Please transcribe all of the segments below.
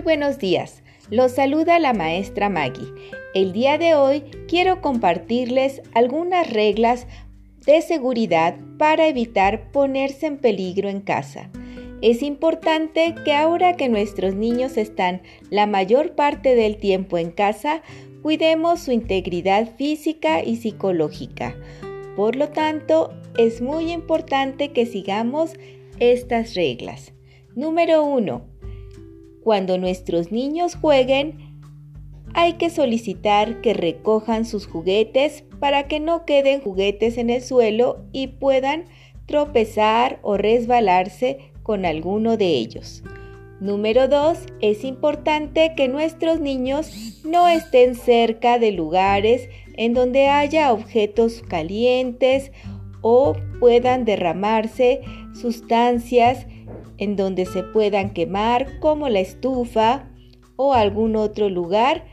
buenos días. Los saluda la maestra Maggie. El día de hoy quiero compartirles algunas reglas de seguridad para evitar ponerse en peligro en casa. Es importante que ahora que nuestros niños están la mayor parte del tiempo en casa, cuidemos su integridad física y psicológica. Por lo tanto, es muy importante que sigamos estas reglas. Número 1 cuando nuestros niños jueguen, hay que solicitar que recojan sus juguetes para que no queden juguetes en el suelo y puedan tropezar o resbalarse con alguno de ellos. Número 2. Es importante que nuestros niños no estén cerca de lugares en donde haya objetos calientes o puedan derramarse sustancias en donde se puedan quemar como la estufa o algún otro lugar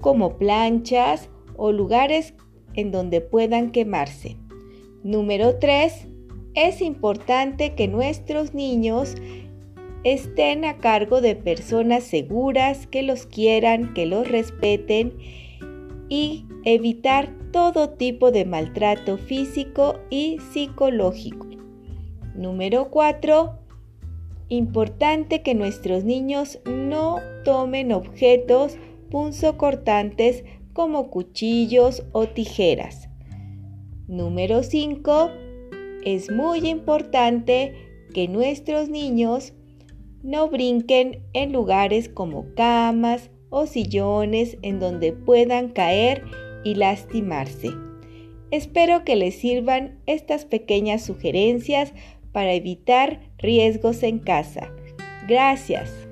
como planchas o lugares en donde puedan quemarse. Número 3. Es importante que nuestros niños estén a cargo de personas seguras que los quieran, que los respeten y evitar todo tipo de maltrato físico y psicológico. Número 4 importante que nuestros niños no tomen objetos punzocortantes como cuchillos o tijeras. Número 5. Es muy importante que nuestros niños no brinquen en lugares como camas o sillones en donde puedan caer y lastimarse. Espero que les sirvan estas pequeñas sugerencias para evitar riesgos en casa. Gracias.